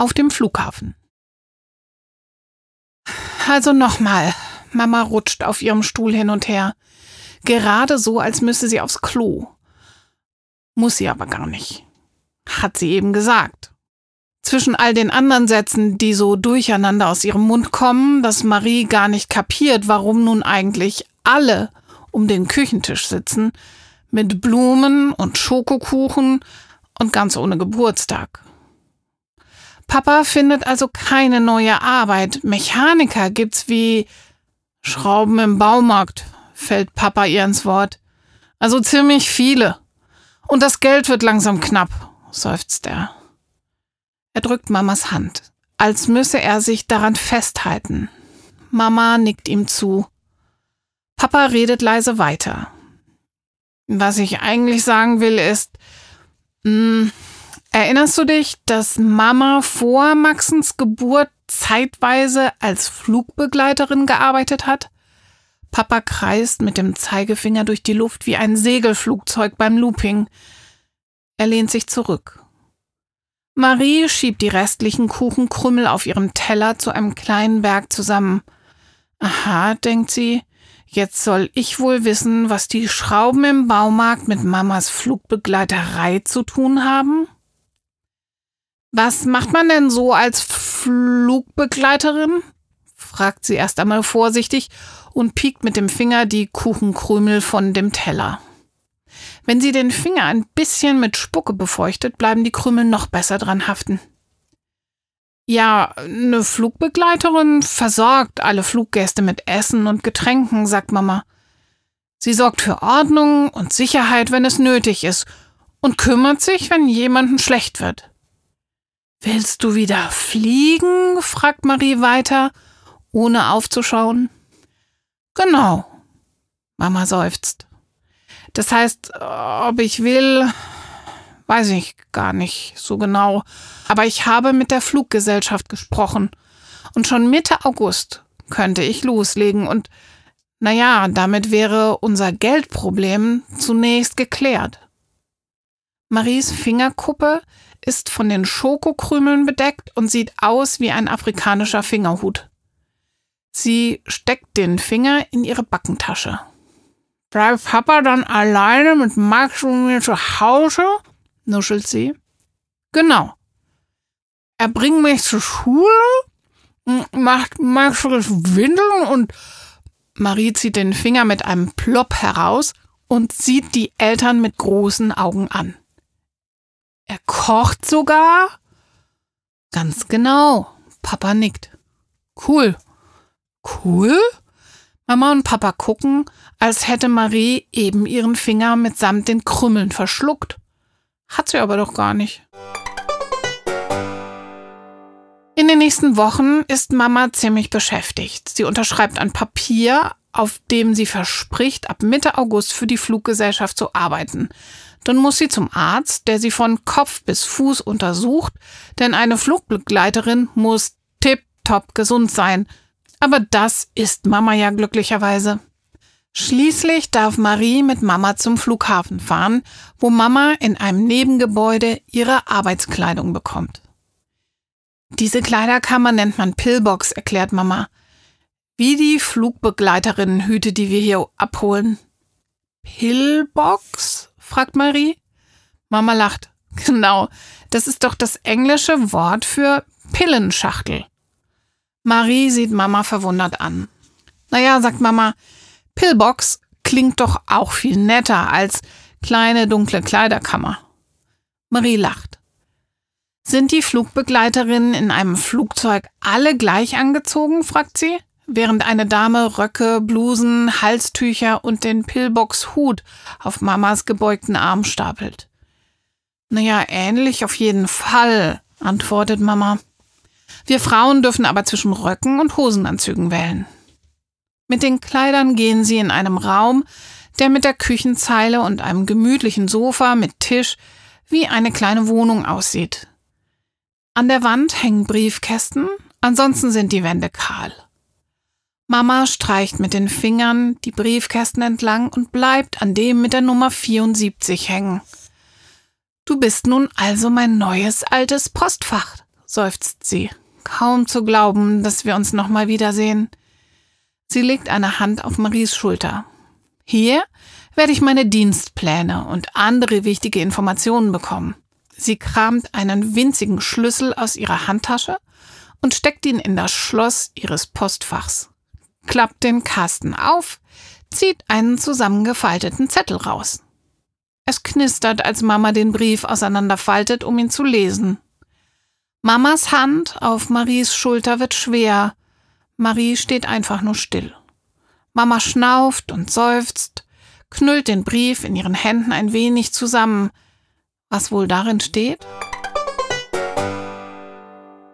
auf dem Flughafen. Also nochmal. Mama rutscht auf ihrem Stuhl hin und her. Gerade so, als müsse sie aufs Klo. Muss sie aber gar nicht. Hat sie eben gesagt. Zwischen all den anderen Sätzen, die so durcheinander aus ihrem Mund kommen, dass Marie gar nicht kapiert, warum nun eigentlich alle um den Küchentisch sitzen, mit Blumen und Schokokuchen und ganz ohne Geburtstag. Papa findet also keine neue Arbeit. Mechaniker gibt's wie Schrauben im Baumarkt, fällt Papa ihr ins Wort. Also ziemlich viele. Und das Geld wird langsam knapp, seufzt er. Er drückt Mamas Hand, als müsse er sich daran festhalten. Mama nickt ihm zu. Papa redet leise weiter. Was ich eigentlich sagen will, ist, mh, hm, erinnerst du dich, dass Mama vor Maxens Geburt zeitweise als Flugbegleiterin gearbeitet hat? Papa kreist mit dem Zeigefinger durch die Luft wie ein Segelflugzeug beim Looping. Er lehnt sich zurück. Marie schiebt die restlichen Kuchenkrümmel auf ihrem Teller zu einem kleinen Berg zusammen. Aha, denkt sie, jetzt soll ich wohl wissen, was die Schrauben im Baumarkt mit Mamas Flugbegleiterei zu tun haben? Was macht man denn so als Flugbegleiterin? fragt sie erst einmal vorsichtig und piekt mit dem Finger die Kuchenkrümel von dem Teller. Wenn sie den Finger ein bisschen mit Spucke befeuchtet, bleiben die Krümel noch besser dran haften. Ja, eine Flugbegleiterin versorgt alle Fluggäste mit Essen und Getränken, sagt Mama. Sie sorgt für Ordnung und Sicherheit, wenn es nötig ist, und kümmert sich, wenn jemandem schlecht wird. Willst du wieder fliegen? fragt Marie weiter, ohne aufzuschauen. Genau. Mama seufzt. Das heißt, ob ich will, weiß ich gar nicht so genau. Aber ich habe mit der Fluggesellschaft gesprochen. Und schon Mitte August könnte ich loslegen und naja, damit wäre unser Geldproblem zunächst geklärt. Maries Fingerkuppe ist von den Schokokrümeln bedeckt und sieht aus wie ein afrikanischer Fingerhut. Sie steckt den Finger in ihre Backentasche. Bleibt Papa dann alleine mit Max und mir zu Hause? nuschelt sie. Genau. Er bringt mich zur Schule, macht Max Windeln und Marie zieht den Finger mit einem Plopp heraus und sieht die Eltern mit großen Augen an. Er kocht sogar? Ganz genau. Papa nickt. Cool. Cool? Mama und Papa gucken, als hätte Marie eben ihren Finger mitsamt den Krümmeln verschluckt. Hat sie aber doch gar nicht. In den nächsten Wochen ist Mama ziemlich beschäftigt. Sie unterschreibt ein Papier, auf dem sie verspricht, ab Mitte August für die Fluggesellschaft zu arbeiten. Dann muss sie zum Arzt, der sie von Kopf bis Fuß untersucht, denn eine Flugbegleiterin muss tipptopp gesund sein. Aber das ist Mama ja glücklicherweise. Schließlich darf Marie mit Mama zum Flughafen fahren, wo Mama in einem Nebengebäude ihre Arbeitskleidung bekommt. Diese Kleiderkammer nennt man Pillbox, erklärt Mama. Wie die Flugbegleiterinnenhüte, die wir hier abholen. Pillbox? Fragt Marie. Mama lacht. Genau, das ist doch das englische Wort für Pillenschachtel. Marie sieht Mama verwundert an. Naja, sagt Mama, Pillbox klingt doch auch viel netter als kleine dunkle Kleiderkammer. Marie lacht. Sind die Flugbegleiterinnen in einem Flugzeug alle gleich angezogen? fragt sie während eine Dame Röcke, Blusen, Halstücher und den Pillbox-Hut auf Mamas gebeugten Arm stapelt. Naja, ähnlich auf jeden Fall, antwortet Mama. Wir Frauen dürfen aber zwischen Röcken und Hosenanzügen wählen. Mit den Kleidern gehen sie in einem Raum, der mit der Küchenzeile und einem gemütlichen Sofa mit Tisch wie eine kleine Wohnung aussieht. An der Wand hängen Briefkästen, ansonsten sind die Wände kahl. Mama streicht mit den Fingern die Briefkästen entlang und bleibt an dem mit der Nummer 74 hängen. Du bist nun also mein neues altes Postfach, seufzt sie. Kaum zu glauben, dass wir uns nochmal wiedersehen. Sie legt eine Hand auf Maries Schulter. Hier werde ich meine Dienstpläne und andere wichtige Informationen bekommen. Sie kramt einen winzigen Schlüssel aus ihrer Handtasche und steckt ihn in das Schloss ihres Postfachs, klappt den Kasten auf, zieht einen zusammengefalteten Zettel raus. Es knistert, als Mama den Brief auseinanderfaltet, um ihn zu lesen. Mamas Hand auf Maries Schulter wird schwer. Marie steht einfach nur still. Mama schnauft und seufzt, knüllt den Brief in ihren Händen ein wenig zusammen. Was wohl darin steht?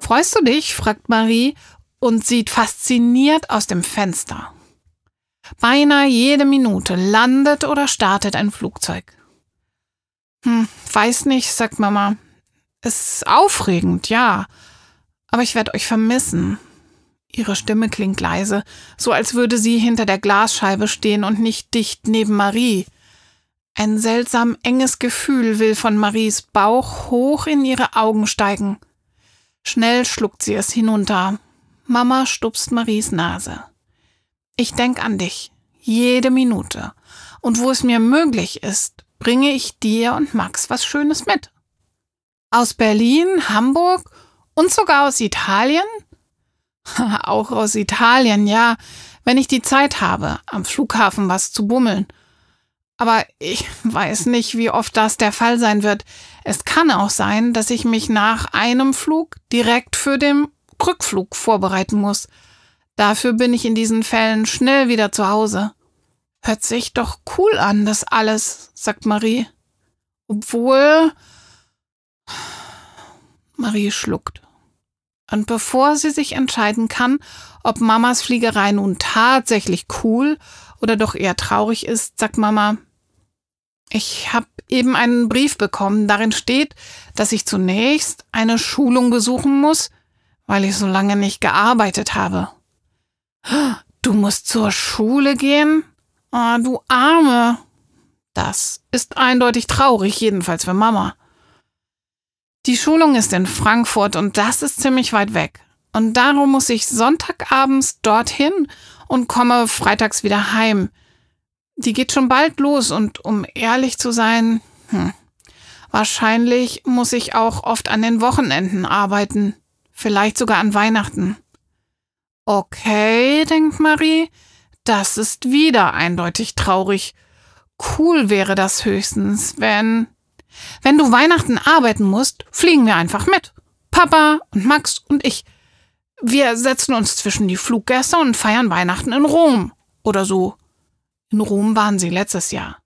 Freust du dich? fragt Marie und sieht fasziniert aus dem Fenster. Beinahe jede Minute landet oder startet ein Flugzeug. Hm, weiß nicht, sagt Mama. Ist aufregend, ja. Aber ich werde euch vermissen. Ihre Stimme klingt leise, so als würde sie hinter der Glasscheibe stehen und nicht dicht neben Marie. Ein seltsam enges Gefühl will von Maries Bauch hoch in ihre Augen steigen. Schnell schluckt sie es hinunter. Mama stupst Maries Nase. Ich denk an dich, jede Minute. Und wo es mir möglich ist, bringe ich dir und Max was Schönes mit. Aus Berlin, Hamburg und sogar aus Italien? Auch aus Italien, ja, wenn ich die Zeit habe, am Flughafen was zu bummeln. Aber ich weiß nicht, wie oft das der Fall sein wird. Es kann auch sein, dass ich mich nach einem Flug direkt für den Rückflug vorbereiten muss. Dafür bin ich in diesen Fällen schnell wieder zu Hause. Hört sich doch cool an, das alles, sagt Marie. Obwohl. Marie schluckt. Und bevor sie sich entscheiden kann, ob Mamas Fliegerei nun tatsächlich cool oder doch eher traurig ist, sagt Mama, ich habe eben einen Brief bekommen, darin steht, dass ich zunächst eine Schulung besuchen muss, weil ich so lange nicht gearbeitet habe. Du musst zur Schule gehen? Oh, du Arme. Das ist eindeutig traurig, jedenfalls für Mama. Die Schulung ist in Frankfurt und das ist ziemlich weit weg. Und darum muss ich Sonntagabends dorthin und komme freitags wieder heim. Die geht schon bald los und um ehrlich zu sein, hm, wahrscheinlich muss ich auch oft an den Wochenenden arbeiten, vielleicht sogar an Weihnachten. Okay, denkt Marie, das ist wieder eindeutig traurig. Cool wäre das höchstens, wenn. Wenn du Weihnachten arbeiten musst, fliegen wir einfach mit. Papa und Max und ich. Wir setzen uns zwischen die Fluggäste und feiern Weihnachten in Rom. Oder so. In Rom waren sie letztes Jahr.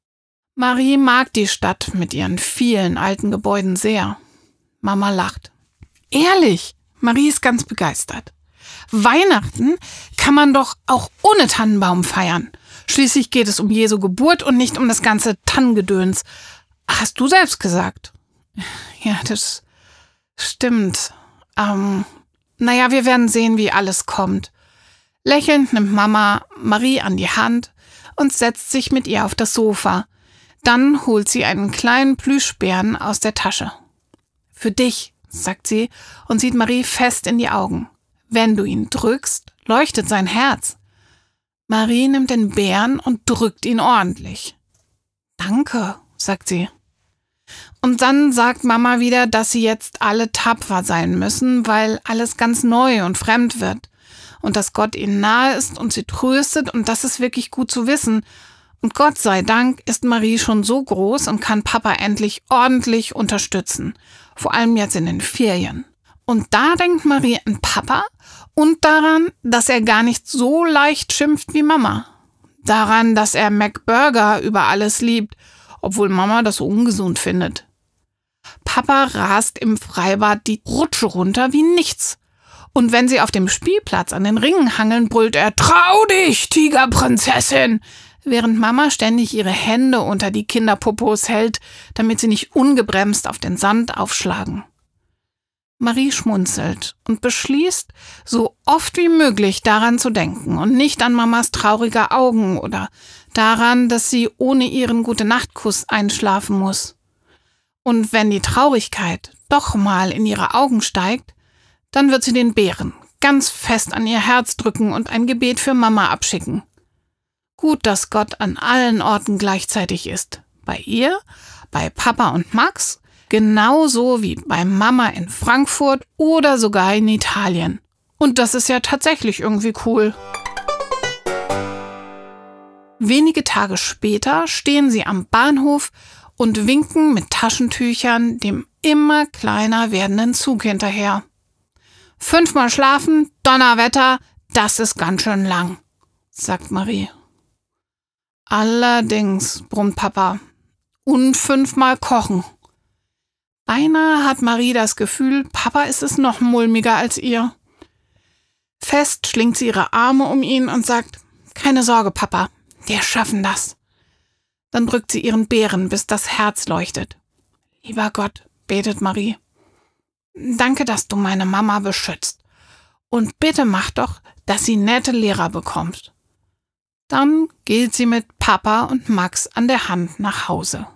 Marie mag die Stadt mit ihren vielen alten Gebäuden sehr. Mama lacht. Ehrlich, Marie ist ganz begeistert. Weihnachten kann man doch auch ohne Tannenbaum feiern. Schließlich geht es um Jesu Geburt und nicht um das ganze Tannengedöns. Hast du selbst gesagt? Ja, das stimmt. Ähm, naja, wir werden sehen, wie alles kommt. Lächelnd nimmt Mama Marie an die Hand und setzt sich mit ihr auf das Sofa. Dann holt sie einen kleinen Plüschbären aus der Tasche. Für dich, sagt sie und sieht Marie fest in die Augen. Wenn du ihn drückst, leuchtet sein Herz. Marie nimmt den Bären und drückt ihn ordentlich. Danke, sagt sie. Und dann sagt Mama wieder, dass sie jetzt alle tapfer sein müssen, weil alles ganz neu und fremd wird und dass Gott ihnen nahe ist und sie tröstet und das ist wirklich gut zu wissen. Und Gott sei Dank ist Marie schon so groß und kann Papa endlich ordentlich unterstützen, vor allem jetzt in den Ferien. Und da denkt Marie an Papa und daran, dass er gar nicht so leicht schimpft wie Mama. Daran, dass er McBurger über alles liebt, obwohl Mama das so ungesund findet. Papa rast im Freibad die Rutsche runter wie nichts und wenn sie auf dem Spielplatz an den Ringen hangeln, brüllt er Trau dich, Tigerprinzessin, während Mama ständig ihre Hände unter die Kinderpopos hält, damit sie nicht ungebremst auf den Sand aufschlagen. Marie schmunzelt und beschließt, so oft wie möglich daran zu denken und nicht an Mamas traurige Augen oder daran, dass sie ohne ihren Gute-Nacht-Kuss einschlafen muss. Und wenn die Traurigkeit doch mal in ihre Augen steigt, Dann wird sie den Bären ganz fest an ihr Herz drücken und ein Gebet für Mama abschicken. Gut, dass Gott an allen Orten gleichzeitig ist. Bei ihr, bei Papa und Max, genauso wie bei Mama in Frankfurt oder sogar in Italien. Und das ist ja tatsächlich irgendwie cool. Wenige Tage später stehen sie am Bahnhof und winken mit Taschentüchern dem immer kleiner werdenden Zug hinterher. Fünfmal schlafen, Donnerwetter, das ist ganz schön lang, sagt Marie. Allerdings, brummt Papa. Und fünfmal kochen. Beinahe hat Marie das Gefühl, Papa ist es noch mulmiger als ihr. Fest schlingt sie ihre Arme um ihn und sagt, keine Sorge, Papa, wir schaffen das. Dann drückt sie ihren Bären, bis das Herz leuchtet. Lieber Gott, betet Marie, danke, dass du meine Mama beschützt. Und bitte mach doch, dass sie nette Lehrer bekommt. Dann geht sie mit Papa und Max an der Hand nach Hause.